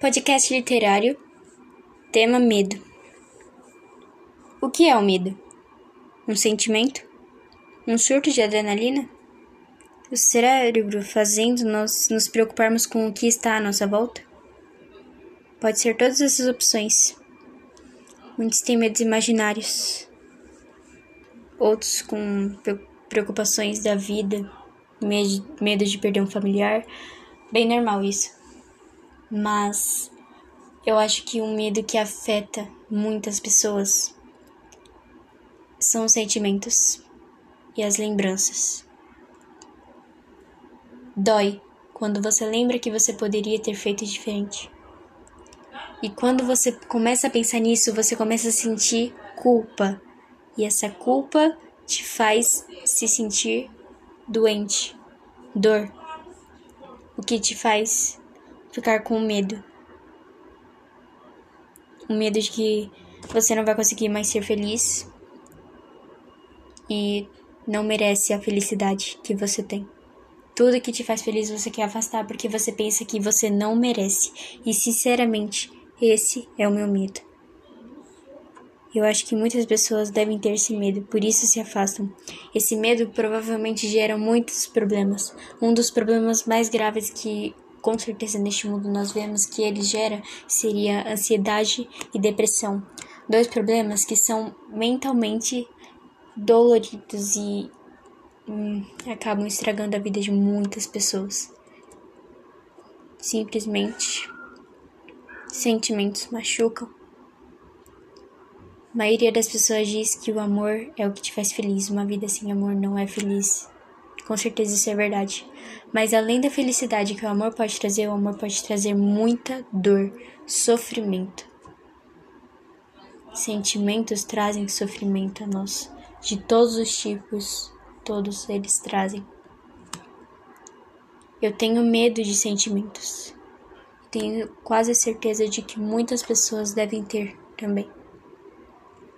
Podcast literário. Tema medo. O que é o medo? Um sentimento? Um surto de adrenalina? O cérebro fazendo nós nos preocuparmos com o que está à nossa volta? Pode ser todas essas opções. Muitos têm medos imaginários, outros com preocupações da vida, medo de perder um familiar. Bem normal isso. Mas eu acho que um medo que afeta muitas pessoas são os sentimentos e as lembranças. Dói quando você lembra que você poderia ter feito diferente. E quando você começa a pensar nisso, você começa a sentir culpa. E essa culpa te faz se sentir doente, dor. O que te faz ficar com medo. O medo de que você não vai conseguir mais ser feliz e não merece a felicidade que você tem. Tudo que te faz feliz você quer afastar porque você pensa que você não merece. E sinceramente, esse é o meu medo. Eu acho que muitas pessoas devem ter esse medo, por isso se afastam. Esse medo provavelmente gera muitos problemas. Um dos problemas mais graves que com certeza neste mundo nós vemos que ele gera seria ansiedade e depressão. Dois problemas que são mentalmente doloridos e hum, acabam estragando a vida de muitas pessoas. Simplesmente Sentimentos machucam. A maioria das pessoas diz que o amor é o que te faz feliz. Uma vida sem amor não é feliz. Com certeza isso é verdade. Mas além da felicidade que o amor pode trazer, o amor pode trazer muita dor, sofrimento. Sentimentos trazem sofrimento a nós, de todos os tipos, todos eles trazem. Eu tenho medo de sentimentos tenho quase certeza de que muitas pessoas devem ter também.